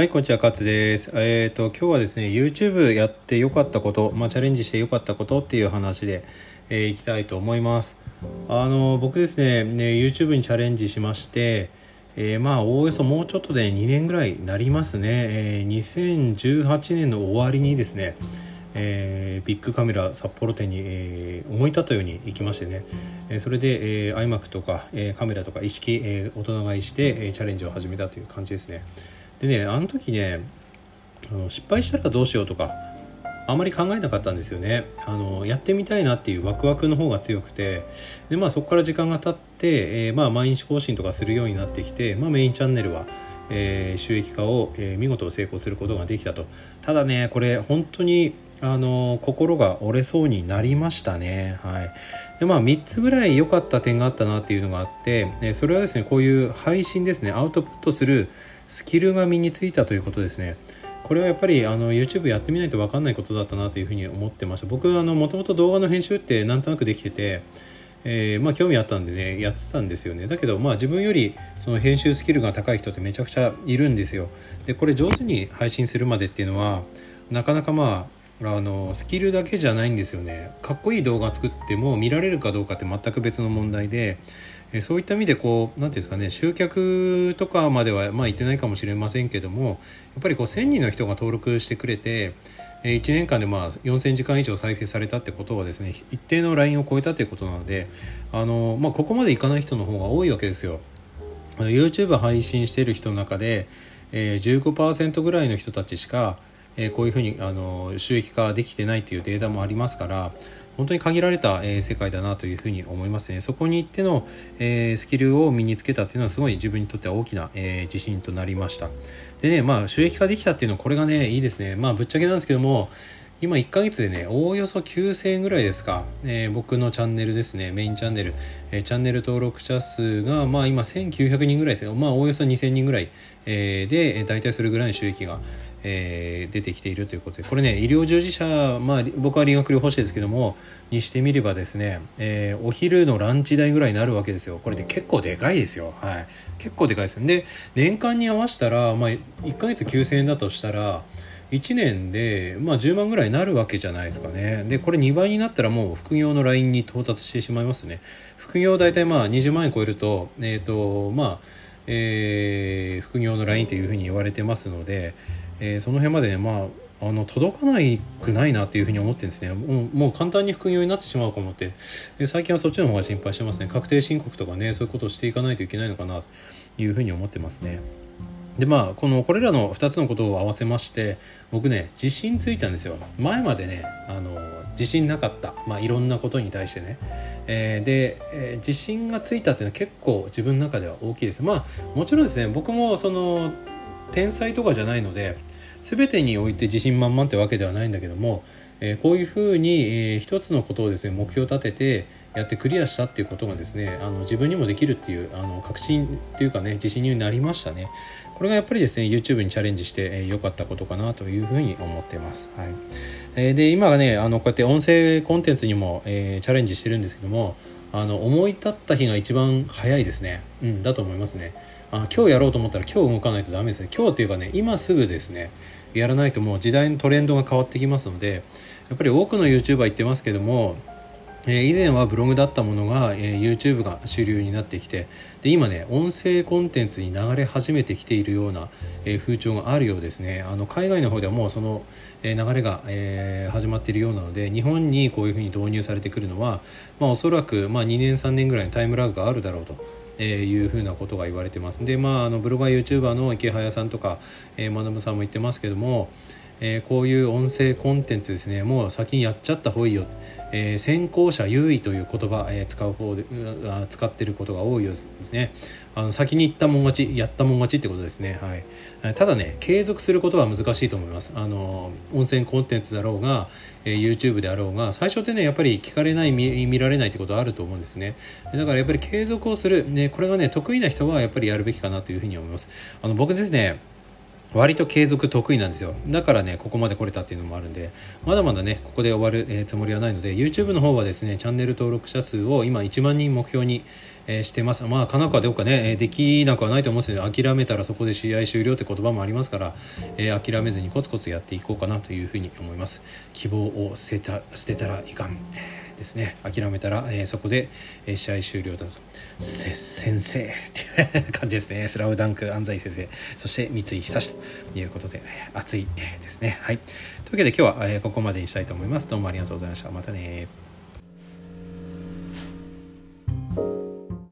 はい、こんにちは、勝です。えっ、ー、と、今日はですね、YouTube やってよかったこと、まあ、チャレンジしてよかったことっていう話で、えー、いきたいと思います。あの、僕ですね、ね YouTube にチャレンジしまして、えー、まあ、おおよそもうちょっとで2年ぐらいなりますね。え、2018年の終わりにですね、えー、ビッグカメラ札幌店に、え、思い立ったように行きましてね、え、それで、えー、iMac とか、え、カメラとか一式、え、大人買いして、え、チャレンジを始めたという感じですね。でねあの時ねあの失敗したらどうしようとかあまり考えなかったんですよね。あのやってみたいなっていうワクワクの方が強くてで、まあ、そこから時間が経って、えー、まあ、毎日更新とかするようになってきて、まあ、メインチャンネルは、えー、収益化を、えー、見事成功することができたと。ただねこれ本当にあの心が折れそうになりましたね。はい。で、まあ、3つぐらい良かった点があったなっていうのがあって、それはですね、こういう配信ですね、アウトプットするスキルが身についたということですね。これはやっぱりあの YouTube やってみないと分かんないことだったなというふうに思ってました僕はもともと動画の編集ってなんとなくできてて、えー、まあ、興味あったんでねやってたんですよねだけどまあ自分よりその編集スキルが高い人ってめちゃくちゃいるんですよでこれ上手に配信するまでっていうのはなかなかまああのスキルだけじゃないんですよねかっこいい動画作っても見られるかどうかって全く別の問題でえそういった意味でこう何ていうんですかね集客とかまではまあ言ってないかもしれませんけどもやっぱりこう1,000人の人が登録してくれて1年間でまあ4,000時間以上再生されたってことはですね一定のラインを超えたということなのであの、まあ、ここまでいかない人の方が多いわけですよ。YouTube 配信してる人の中で、え、15%ぐらいの人たちしか、えー、こういうふうにあの収益化できてないというデータもありますから本当に限られた、え世界だなというふうに思いますね。そこに行っての、えスキルを身につけたっていうのはすごい自分にとっては大きな、え自信となりました。でねまあ収益化できたっていうのはこれがねいいですね。まあぶっちゃけなんですけども今1ヶ月でねおおよそ9000円ぐらいですか、えー、僕のチャンネルですね。メインチャンネル、えー、チャンネル登録者数がまあ今1900人ぐらいですよ。まあおおよそ2000人ぐらい、えー、で大体それぐらいの収益が、えー、出てきているということで。これね医療従事者、まあ、僕は理学療法士ですけどもにしてみればですね、えー、お昼のランチ代ぐらいになるわけですよ。これで結構でかいですよ。はい。結構でかいです。で年間に合わせたら、まあ、1ヶ月9000円だとしたら1年で、まあ、10万ぐらいになるわけじゃないですかね。でこれ2倍になったらもう副業のラインに到達してしまいますね。副業大体まあ20万円超えるとえっ、ー、とまあえー、副業のラインというふうに言われてますので、えー、その辺までねまああの届かないくないなっていうふうに思ってるんですね。もうもう簡単に副業になってしまうかもって。で最近はそっちの方が心配してますね。確定申告とかねそういうことをしていかないといけないのかなというふうに思ってますね。でまあこのこれらの2つのことを合わせまして僕ね自信ついたんですよ。前までねあの自信なかった、まあ、いろんなことに対してね、えー、で、えー、自信がついたっていうのは結構自分の中では大きいです。まあもちろんですね僕もその天才とかじゃないので全てにおいて自信満々ってわけではないんだけども、え、こういうふうに、えー、一つのことをですね目標を立ててやってクリアしたっていうことがですねあの自分にもできるっていうあの確信というかね自信になりましたね。これがやっぱりですね YouTube にチャレンジして良、えー、かったことかなというふうに思ってます、はい。えー、で今はねあのこうやって音声コンテンツにも、え、チャレンジしてるんですけどもあの思い立った日が一番早いですね。うんだと思いますね。あ今日やろうと思ったら今日動かないとダメですね。今日っていうかね今すぐですね。やらないともう時代のトレンドが変わってきますのでやっぱり多くの YouTuber 言ってますけどもえ以前はブログだったものが、え YouTube が主流になってきてで今ね音声コンテンツに流れ始めてきているような、え風潮があるようですねあの海外の方ではもうその、え流れが、え始まっているようなので日本にこういうふうに導入されてくるのは、まあ、おそらく、まあ、2年3年ぐらいのタイムラグがあるだろうと。え、いうふうなことが言われてますでまああのブロガー YouTuber の池早さんとか、えー、学さんも言ってますけども、えー、こういう音声コンテンツですねもう先にやっちゃった方がいいよ、えー、先行者優位という言葉、えー、使う方で使ってることが多いようですね。あの先に行ったもん勝ちやったもん勝ちってことですね。はい。ただね継続することは難しいと思います。あの音声コンテンツだろうが、え、YouTube であろうが最初ってねやっぱり聞かれない見見られないってことはあると思うんですね。だからやっぱり継続をする、ね、これがね得意な人はやっぱりやるべきかなというふうに思います。あの僕ですね割と継続得意なんですよ。だからねここまで来れたっていうのもあるんでまだまだねここで終わる、えー、つもりはないので YouTube の方はですねチャンネル登録者数を今1万人目標に、えー、してます。まあかなかどうかねえできなくはないと思うんですけど諦めたらそこで試合終了って言葉もありますから、えー、諦めずにコツコツやっていこうかなというふうに思います。希望を捨てた捨てたらいかん。ですね。諦めたら、えー、そこで、え、試合終了だぞ。先生。っていう 感じですね。スラムダンク安西先生。そして三井久志ということで熱いですね。はい。というわけで今日は、えー、ここまでにしたいと思います。どうもありがとうございました。またね